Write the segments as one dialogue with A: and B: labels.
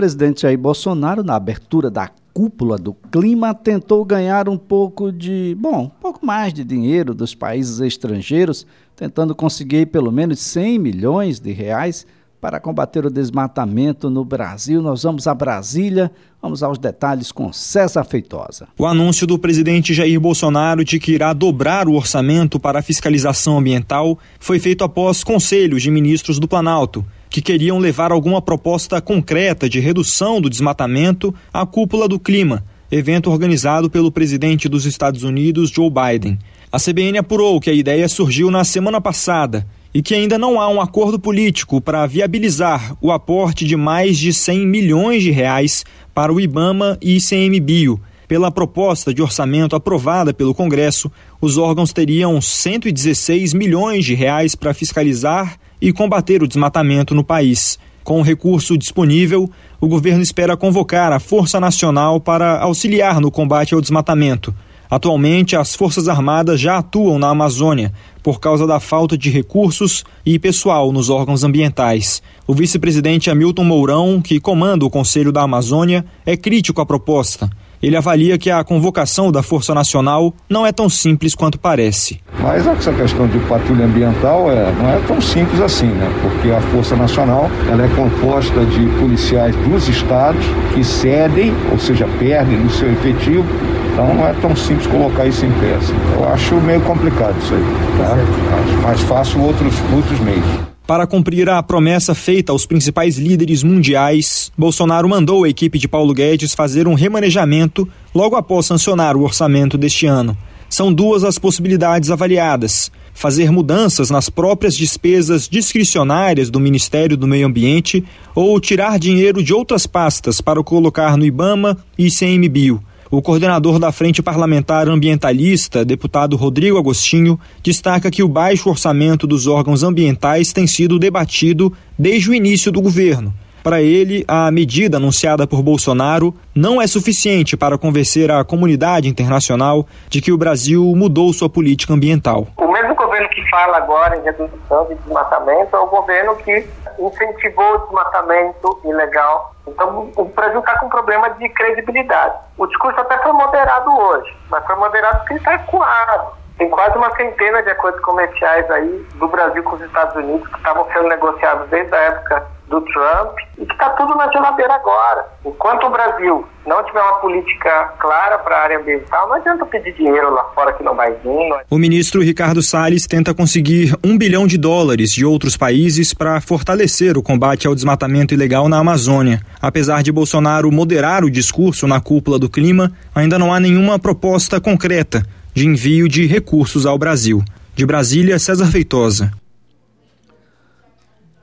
A: presidente Jair Bolsonaro, na abertura da cúpula do clima, tentou ganhar um pouco de, bom, um pouco mais de dinheiro dos países estrangeiros, tentando conseguir pelo menos 100 milhões de reais para combater o desmatamento no Brasil. Nós vamos a Brasília, vamos aos detalhes com César Feitosa.
B: O anúncio do presidente Jair Bolsonaro de que irá dobrar o orçamento para a fiscalização ambiental foi feito após conselhos de ministros do Planalto que queriam levar alguma proposta concreta de redução do desmatamento à cúpula do clima, evento organizado pelo presidente dos Estados Unidos, Joe Biden. A CBN apurou que a ideia surgiu na semana passada e que ainda não há um acordo político para viabilizar o aporte de mais de 100 milhões de reais para o IBAMA e ICMBio. Pela proposta de orçamento aprovada pelo Congresso, os órgãos teriam 116 milhões de reais para fiscalizar e combater o desmatamento no país. Com o recurso disponível, o governo espera convocar a Força Nacional para auxiliar no combate ao desmatamento. Atualmente, as Forças Armadas já atuam na Amazônia por causa da falta de recursos e pessoal nos órgãos ambientais. O vice-presidente Hamilton Mourão, que comanda o Conselho da Amazônia, é crítico à proposta ele avalia que a convocação da Força Nacional não é tão simples quanto parece.
C: Mas essa questão de patrulha ambiental é, não é tão simples assim, né? Porque a Força Nacional ela é composta de policiais dos estados que cedem, ou seja, perdem no seu efetivo então não é tão simples colocar isso em. Assim. Eu acho meio complicado isso aí. Tá? Acho mais fácil outros, outros meios.
B: Para cumprir a promessa feita aos principais líderes mundiais, Bolsonaro mandou a equipe de Paulo Guedes fazer um remanejamento logo após sancionar o orçamento deste ano. São duas as possibilidades avaliadas: fazer mudanças nas próprias despesas discricionárias do Ministério do Meio Ambiente ou tirar dinheiro de outras pastas para colocar no IBAMA e ICMBio. O coordenador da Frente Parlamentar Ambientalista, deputado Rodrigo Agostinho, destaca que o baixo orçamento dos órgãos ambientais tem sido debatido desde o início do governo. Para ele, a medida anunciada por Bolsonaro não é suficiente para convencer a comunidade internacional de que o Brasil mudou sua política ambiental.
D: O mesmo governo que fala agora em redução de desmatamento é o governo que incentivou o desmatamento ilegal. Então, o Brasil está com um problema de credibilidade. O discurso até foi moderado hoje, mas foi moderado porque está ecoado. Tem quase uma centena de acordos comerciais aí do Brasil com os Estados Unidos que estavam sendo negociados desde a época do Trump e que está tudo na geladeira agora. Enquanto o Brasil não tiver uma política clara para a área ambiental, não adianta pedir dinheiro lá fora que não vai vir.
B: O ministro Ricardo Salles tenta conseguir um bilhão de dólares de outros países para fortalecer o combate ao desmatamento ilegal na Amazônia. Apesar de Bolsonaro moderar o discurso na cúpula do clima, ainda não há nenhuma proposta concreta de envio de recursos ao Brasil. De Brasília, César Feitosa.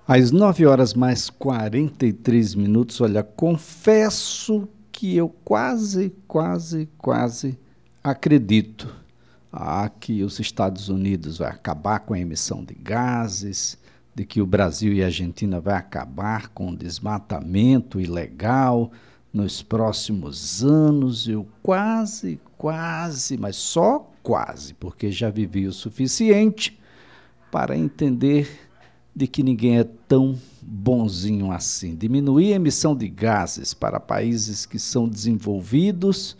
A: Às 9 horas mais 43 minutos, olha, confesso que eu quase, quase, quase acredito ah, que os Estados Unidos vai acabar com a emissão de gases, de que o Brasil e a Argentina vai acabar com o desmatamento ilegal nos próximos anos. Eu quase, quase, mas só quase, porque já vivi o suficiente para entender de que ninguém é tão bonzinho assim. Diminuir a emissão de gases para países que são desenvolvidos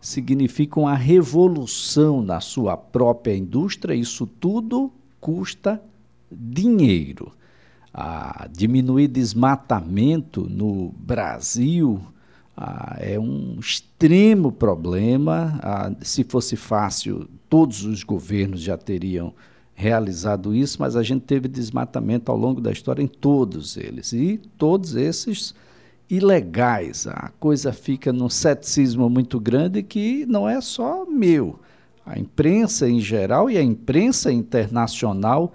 A: significa uma revolução na sua própria indústria. Isso tudo custa dinheiro. Ah, diminuir desmatamento no Brasil ah, é um extremo problema. Ah, se fosse fácil, todos os governos já teriam realizado isso, mas a gente teve desmatamento ao longo da história em todos eles. E todos esses ilegais. A coisa fica num ceticismo muito grande que não é só meu. A imprensa em geral e a imprensa internacional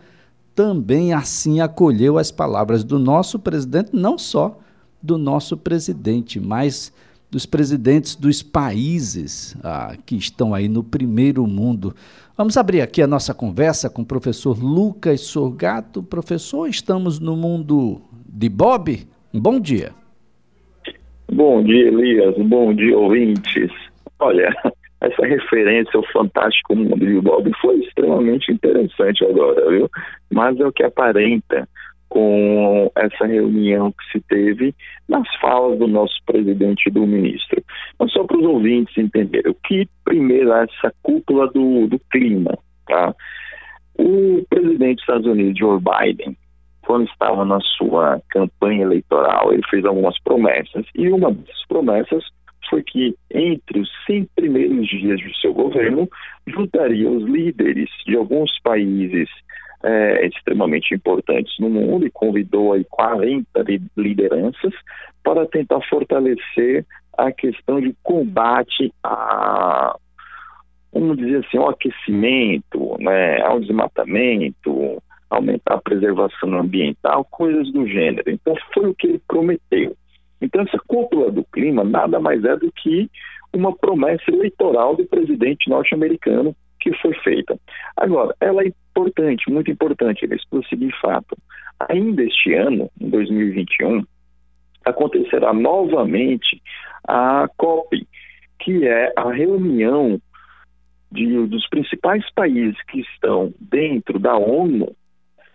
A: também assim acolheu as palavras do nosso presidente, não só do nosso presidente, mas dos presidentes dos países ah, que estão aí no primeiro mundo. Vamos abrir aqui a nossa conversa com o professor Lucas Sorgato. Professor, estamos no mundo de Bob. Bom dia.
E: Bom dia, Elias. Bom dia, ouvintes. Olha, essa referência ao fantástico mundo de Bob foi extremamente interessante agora, viu? Mas é o que aparenta com essa reunião que se teve nas falas do nosso presidente e do ministro. Mas só para os ouvintes entenderem, o que primeiro é essa cúpula do, do clima, tá? O presidente dos Estados Unidos, Joe Biden, quando estava na sua campanha eleitoral, ele fez algumas promessas, e uma dessas promessas foi que, entre os 100 primeiros dias do seu governo, juntaria os líderes de alguns países é, extremamente importantes no mundo e convidou aí 40 lideranças para tentar fortalecer a questão de combate a vamos dizer assim, ao aquecimento, né, ao desmatamento, aumentar a preservação ambiental, coisas do gênero. Então foi o que ele prometeu. Então essa cúpula do clima nada mais é do que uma promessa eleitoral do presidente norte-americano que foi feita. Agora, ela é importante, muito importante, eles por seguinte fato. Ainda este ano, em 2021, acontecerá novamente a COP, que é a reunião de, dos principais países que estão dentro da ONU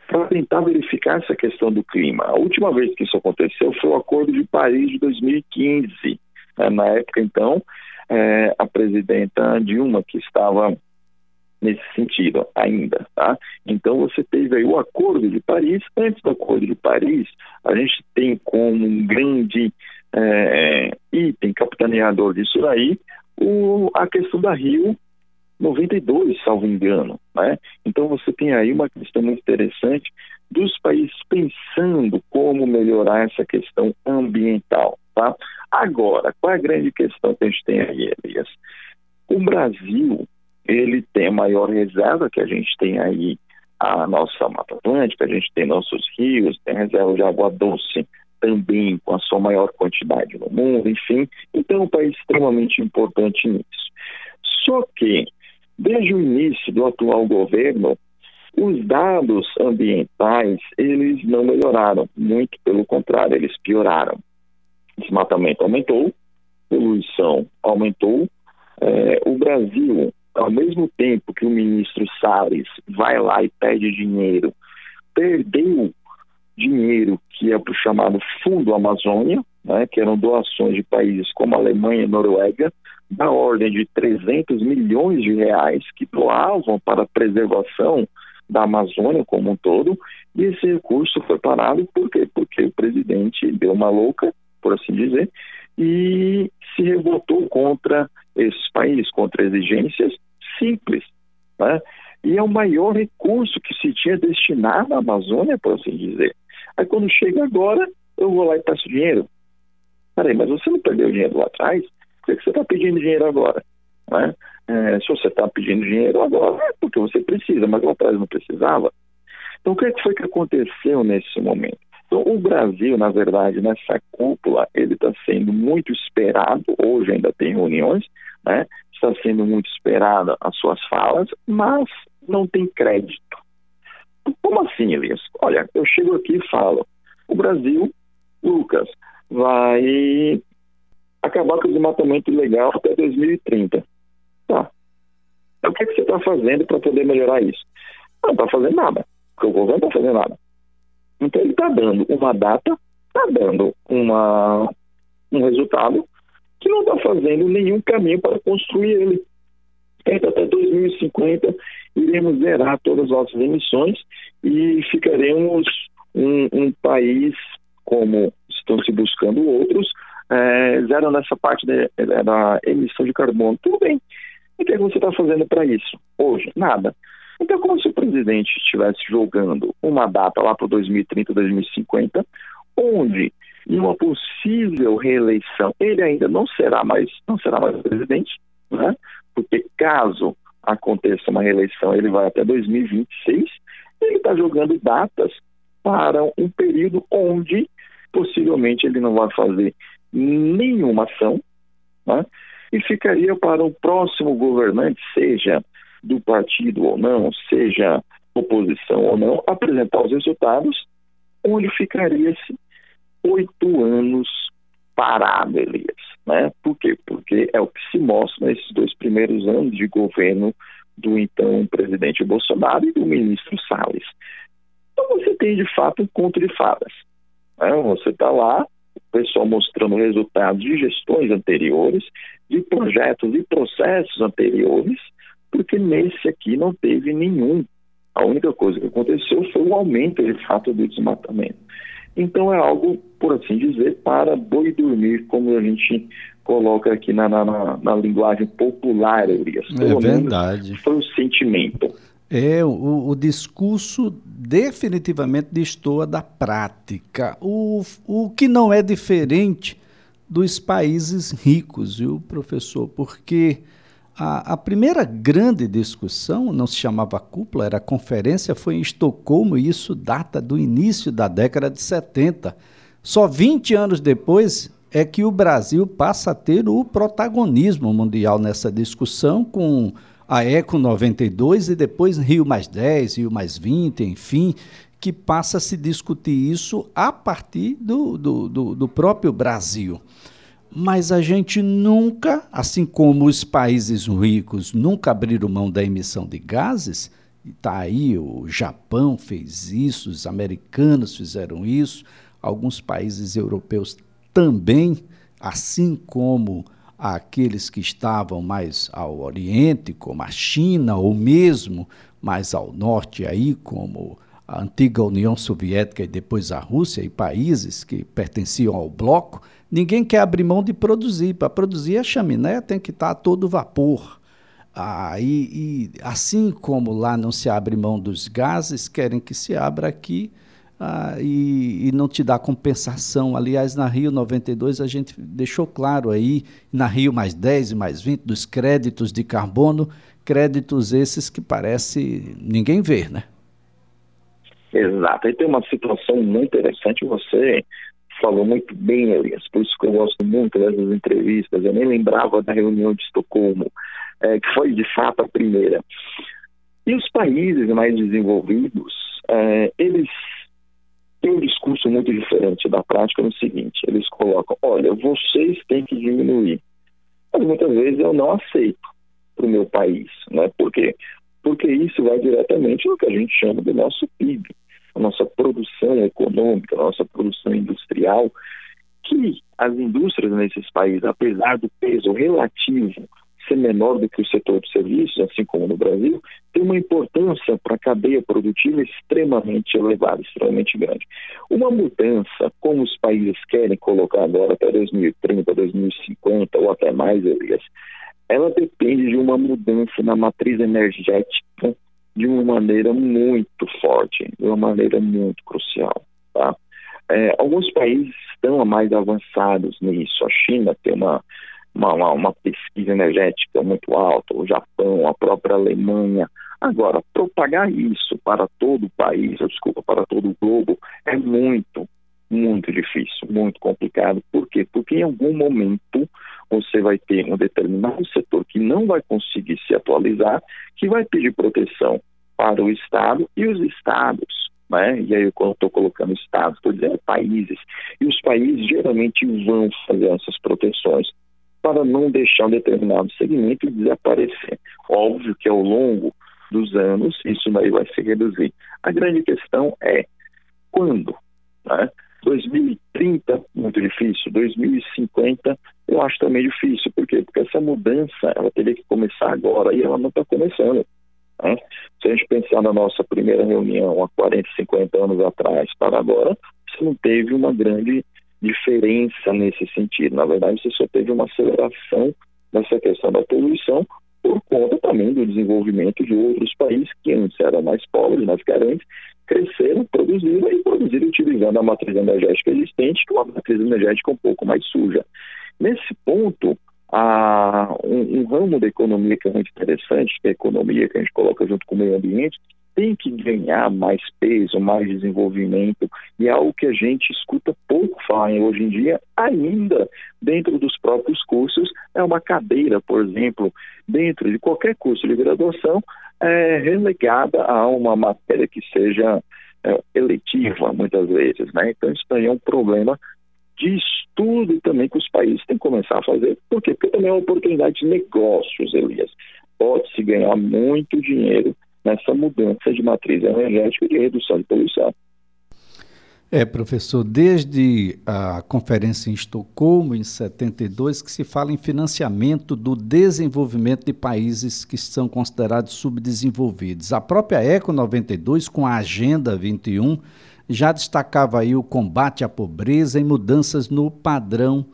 E: para tentar verificar essa questão do clima. A última vez que isso aconteceu foi o Acordo de Paris de 2015. Né? Na época, então, é, a presidenta Dilma, que estava nesse sentido ainda, tá? Então você teve aí o Acordo de Paris. Antes do Acordo de Paris, a gente tem como um grande é, item capitaneador disso aí o, a questão da Rio 92, salvo engano, né? Então você tem aí uma questão muito interessante dos países pensando como melhorar essa questão ambiental, tá? Agora, qual é a grande questão que a gente tem aí, Elias? O Brasil ele tem a maior reserva que a gente tem aí a nossa Mata Atlântica, a gente tem nossos rios, tem reserva de água doce também com a sua maior quantidade no mundo, enfim. Então, é um país extremamente importante nisso. Só que, desde o início do atual governo, os dados ambientais, eles não melhoraram, muito pelo contrário, eles pioraram. Desmatamento aumentou, poluição aumentou, é, o Brasil ao mesmo tempo que o ministro Salles vai lá e pede dinheiro, perdeu dinheiro que é para o chamado Fundo Amazônia, né, que eram doações de países como Alemanha e Noruega, da ordem de 300 milhões de reais que doavam para a preservação da Amazônia como um todo, e esse recurso foi parado por quê? Porque o presidente deu uma louca, por assim dizer, e se revoltou contra esses países, contra exigências simples. Né? E é o maior recurso que se tinha destinado à Amazônia, por assim dizer. Aí quando chega agora, eu vou lá e peço dinheiro. Peraí, mas você não perdeu dinheiro lá atrás? Por que você está pedindo dinheiro agora? Né? É, se você está pedindo dinheiro agora, é porque você precisa, mas lá atrás não precisava. Então, o que, é que foi que aconteceu nesse momento? Então, o Brasil, na verdade, nessa cúpula, ele está sendo muito esperado, hoje ainda tem reuniões, né? está sendo muito esperada as suas falas, mas não tem crédito. Como assim, Elias? Olha, eu chego aqui e falo, o Brasil, Lucas, vai acabar com o desmatamento ilegal até 2030. Tá. Então, o que, é que você está fazendo para poder melhorar isso? Não está fazendo nada, porque o governo não está fazendo nada. Então ele está dando uma data, está dando uma, um resultado que não está fazendo nenhum caminho para construir ele. Então, até 2050 iremos zerar todas as nossas emissões e ficaremos um, um país como estão se buscando outros, é, zero nessa parte de, da emissão de carbono. Tudo bem. E o que, é você está fazendo para isso? Hoje, nada. Então, como presidente estivesse jogando uma data lá para 2030, 2050, onde em uma possível reeleição ele ainda não será mais não será mais presidente, né? Porque caso aconteça uma reeleição, ele vai até 2026. Ele está jogando datas para um período onde possivelmente ele não vai fazer nenhuma ação, né? e ficaria para o próximo governante, seja do partido ou não, seja oposição ou não, apresentar os resultados, onde ficaria-se oito anos parado, Elias. Né? Por quê? Porque é o que se mostra nesses dois primeiros anos de governo do então presidente Bolsonaro e do ministro Salles. Então você tem de fato um conto de fadas. Né? Você está lá, o pessoal mostrando resultados de gestões anteriores, de projetos e processos anteriores, porque nesse aqui não teve nenhum. A única coisa que aconteceu foi o aumento de fato do desmatamento. Então é algo, por assim dizer, para boi dormir, como a gente coloca aqui na, na, na linguagem popular, Elias.
A: É verdade.
E: Foi o sentimento.
A: É, o, o, discurso definitivamente destoa da prática. O, o que não é diferente dos países ricos, viu, professor? Porque a, a primeira grande discussão, não se chamava cúpula, era conferência, foi em Estocolmo, e isso data do início da década de 70. Só 20 anos depois é que o Brasil passa a ter o protagonismo mundial nessa discussão, com a Eco 92 e depois Rio mais 10, Rio mais 20, enfim, que passa a se discutir isso a partir do, do, do, do próprio Brasil. Mas a gente nunca, assim como os países ricos nunca abriram mão da emissão de gases, está aí, o Japão fez isso, os americanos fizeram isso, alguns países europeus também, assim como aqueles que estavam mais ao oriente, como a China, ou mesmo mais ao norte, aí, como a antiga União Soviética e depois a Rússia e países que pertenciam ao bloco, ninguém quer abrir mão de produzir. Para produzir a chaminé tem que estar a todo vapor. Ah, e, e, assim como lá não se abre mão dos gases, querem que se abra aqui ah, e, e, não te dá compensação. Aliás, na Rio 92 a gente deixou claro aí, na Rio mais 10 e mais 20, dos créditos de carbono, créditos esses que parece ninguém ver, né?
E: Exato. Aí tem uma situação muito interessante, você falou muito bem, Elias, por isso que eu gosto muito dessas entrevistas. Eu nem lembrava da reunião de Estocolmo, é, que foi de fato a primeira. E os países mais desenvolvidos, é, eles tem um discurso muito diferente da prática no seguinte: eles colocam, olha, vocês têm que diminuir. Mas muitas vezes eu não aceito para o meu país. Né? Por quê? Porque isso vai diretamente no que a gente chama do nosso PIB, nossa produção econômica, a nossa produção industrial, que as indústrias nesses países, apesar do peso relativo ser menor do que o setor de serviços, assim como no Brasil, tem uma importância para a cadeia produtiva extremamente elevada, extremamente grande. Uma mudança, como os países querem colocar agora até 2030, 2050 ou até mais, Elias, ela depende de uma mudança na matriz energética de uma maneira muito forte, de uma maneira muito crucial. Tá? É, alguns países estão mais avançados nisso. A China tem uma uma, uma, pesquisa energética muito alta, o Japão, a própria Alemanha. Agora, propagar isso para todo o país, desculpa, para todo o globo, é muito, muito difícil, muito complicado. Por quê? Porque em algum momento você vai ter um determinado setor que não vai conseguir se atualizar, que vai pedir proteção para o Estado e os Estados. Né? E aí, quando estou colocando Estados, estou dizendo países. E os países geralmente vão fazer essas proteções para não deixar um determinado segmento desaparecer. Óbvio que ao longo dos anos isso daí vai se reduzir. A grande questão é quando? Né? 2030, muito difícil. 2050, eu acho também difícil. Por quê? Porque essa mudança, ela teria que começar agora e ela não está começando. Né? Se a gente pensar na nossa primeira reunião há 40, 50 anos atrás para agora, você não teve uma grande diferença nesse sentido. Na verdade, você só teve uma aceleração nessa questão da poluição por conta também do desenvolvimento de outros países que antes eram mais pobres, mais carentes, cresceram, produziram e produziram utilizando a matriz energética existente, que é uma matriz energética um pouco mais suja. Nesse ponto, a, um, um, ramo da economia que é muito interessante, que é a economia que a gente coloca junto com o meio ambiente, tem que ganhar mais peso, mais desenvolvimento, e é algo que a gente escuta pouco falar hoje em dia, ainda dentro dos próprios cursos, é uma cadeira, por exemplo, dentro de qualquer curso de graduação, é relegada a uma matéria que seja é, eletiva, muitas vezes, né? Então, isso aí é um problema de estudo também que os países têm que começar a fazer. Por quê? Porque também é uma oportunidade de negócios, Elias. Pode-se ganhar muito dinheiro nessa mudança de matriz energética e de redução de poluição.
A: É, professor, desde a conferência em Estocolmo, em 72, que se fala em financiamento do desenvolvimento de países que são considerados subdesenvolvidos. A própria ECO 92, com a Agenda 21, já destacava aí o combate à pobreza e mudanças no padrão,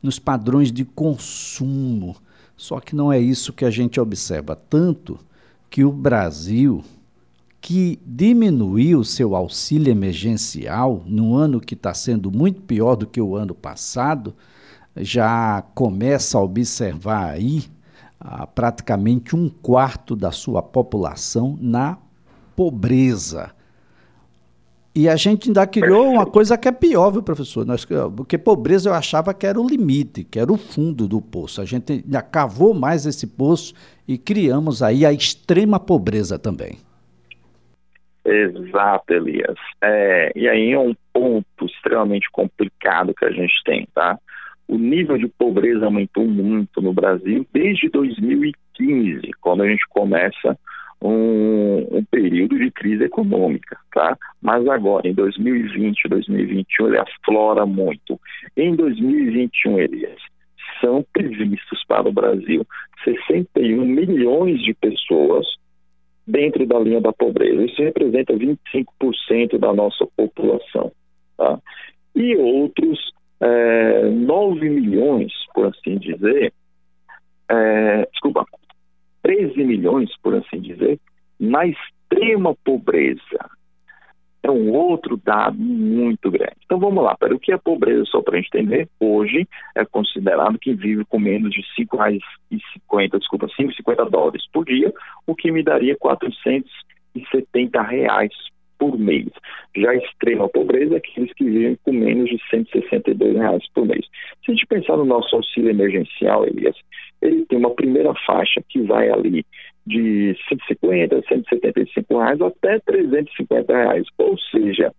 A: nos padrões de consumo. Só que não é isso que a gente observa, tanto que o Brasil que diminuiu seu auxílio emergencial no ano que está sendo muito pior do que o ano passado, já começa a observar aí ah, praticamente um quarto da sua população na pobreza. E a gente ainda criou uma coisa que é pior, viu, professor? Nós, porque pobreza eu achava que era o limite, que era o fundo do poço. A gente ainda cavou mais esse poço e criamos aí a extrema pobreza também.
E: Exato, Elias. É, e aí é um ponto extremamente complicado que a gente tem, tá? O nível de pobreza aumentou muito no Brasil desde 2015, quando a gente começa um, um, período de crise econômica, tá? Mas agora, em 2020, 2021, ele aflora muito. Em 2021, Elias, são previstos para o Brasil 61 milhões de pessoas dentro da linha da pobreza. Isso representa 25% da nossa população. Tá? E outros é, 9 milhões, por assim dizer, é, desculpa, 13 milhões, por assim dizer, na extrema pobreza é um outro dado muito grande. Então vamos lá, para o que é pobreza, só para a gente entender, hoje é considerado que vive com menos de R$ 5,50, desculpa, 5,50 dólares por dia, o que me daria 470 reais por mês. Já extrema pobreza é aqueles que vivem com menos de 162 reais por mês. Se a gente pensar no nosso auxílio emergencial, Elias, ele tem uma primeira faixa que vai ali de 150, 175 reais até 350 reais. Ou seja,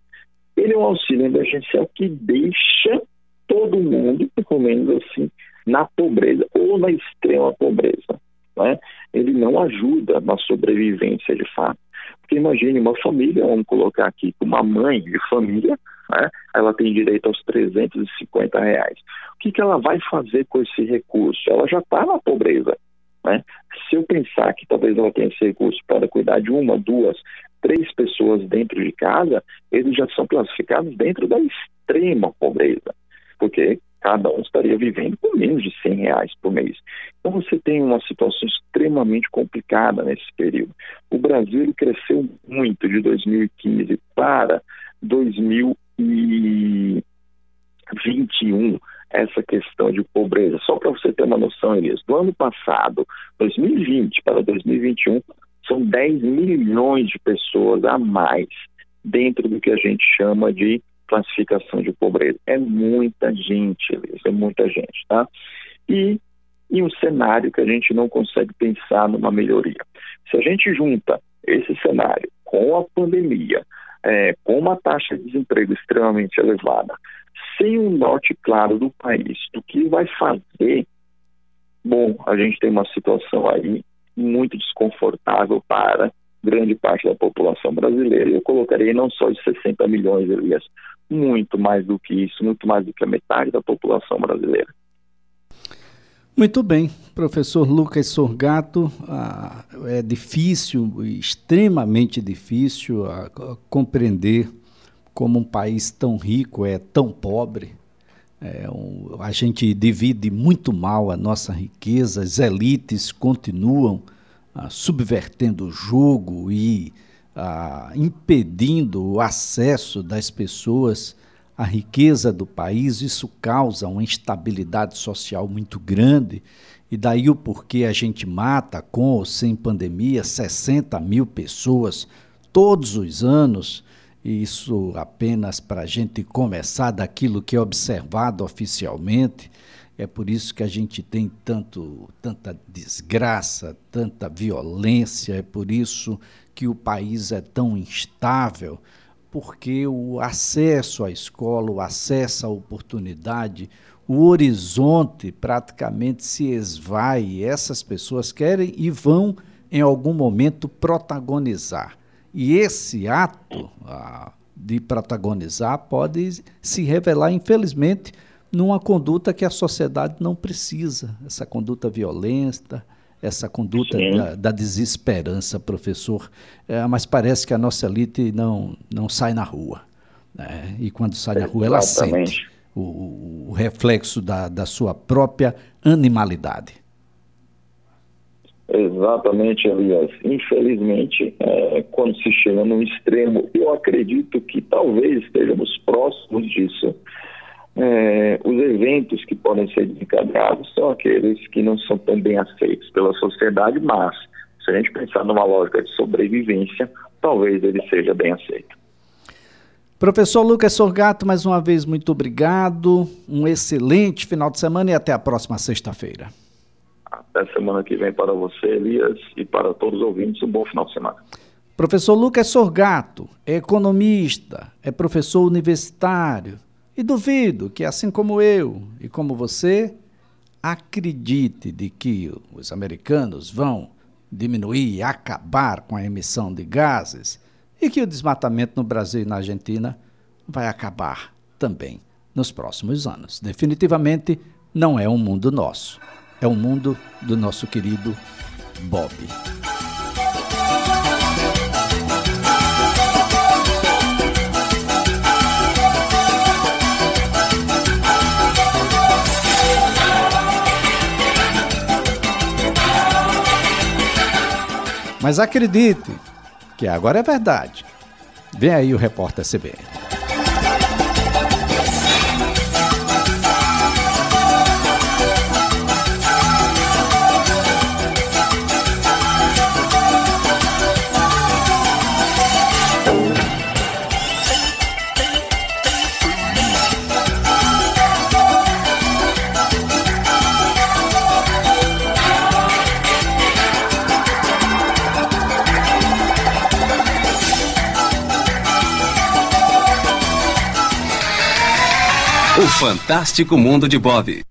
E: ele é um auxílio emergencial que deixa todo mundo, pelo menos assim, na pobreza ou na extrema pobreza. Né? Ele não ajuda na sobrevivência de fato. Porque imagine uma família, vamos colocar aqui, uma mãe de família, né? ela tem direito aos 350 reais. O que, que ela vai fazer com esse recurso? Ela já está na pobreza. Né? Se eu pensar que talvez ela tenha esse recurso para cuidar de uma, duas, três pessoas dentro de casa, eles já são classificados dentro da extrema pobreza, porque cada um estaria vivendo com menos de 100 reais por mês. Então você tem uma situação extremamente complicada nesse período. O Brasil cresceu muito de 2015 para 2021 essa questão de pobreza. Só para você ter uma noção, Elias, do ano passado, 2020 para 2021, são 10 milhões de pessoas a mais dentro do que a gente chama de classificação de pobreza. É muita gente, Elias, é muita gente, tá? E em um cenário que a gente não consegue pensar numa melhoria. Se a gente junta esse cenário com a pandemia, é, com uma taxa de desemprego extremamente elevada, sem um norte claro do país do que vai fazer, bom, a gente tem uma situação aí muito desconfortável para grande parte da população brasileira. Eu colocaria não só de 60 milhões, Elias, muito mais do que isso, muito mais do que a metade da população brasileira.
A: Muito bem, professor Lucas Sorgato, ah, é difícil, extremamente difícil a, a compreender como um país tão rico é tão pobre. É um, a gente divide muito mal a nossa riqueza, as elites continuam ah, subvertendo o jogo e ah, impedindo o acesso das pessoas à riqueza do país. Isso causa uma instabilidade social muito grande. E daí o porquê a gente mata, com ou sem pandemia, 60 mil pessoas todos os anos isso apenas para a gente começar daquilo que é observado oficialmente. É por isso que a gente tem tanto, tanta desgraça, tanta violência, é por isso que o país é tão instável, porque o acesso à escola, o acesso à oportunidade, o horizonte praticamente se esvai. Essas pessoas querem e vão em algum momento protagonizar. E esse ato ah, de protagonizar pode se revelar, infelizmente, numa conduta que a sociedade não precisa, essa conduta violenta, essa conduta da, da, desesperança, professor. É, mas parece que a nossa elite não, não sai na rua. Né? E quando sai na rua, ela sente o, o reflexo da, da sua própria animalidade.
E: Exatamente, Elias. Infelizmente, é, quando se chega num extremo, eu acredito que talvez estejamos próximos disso é, os eventos que podem ser desencadeados são aqueles que não são tão bem aceitos pela sociedade, mas se a gente pensar numa lógica de sobrevivência, talvez ele seja bem aceito.
A: Professor Lucas Sorgato, mais uma vez, muito obrigado. Um excelente final de semana e até a próxima sexta-feira.
E: Até semana que vem para você, Elias, e para todos os ouvintes, um bom final de semana.
A: Professor Lucas Sorgato é economista, é professor universitário e duvido que, assim como eu e como você, acredite de que os americanos vão diminuir e acabar com a emissão de gases e que o desmatamento no Brasil e na Argentina vai acabar também nos próximos anos. Definitivamente não é um mundo nosso, é um mundo do nosso querido Bob. Mas acredite, que agora é verdade. Vem aí o repórter CBN.
F: Fantástico Mundo de Bob.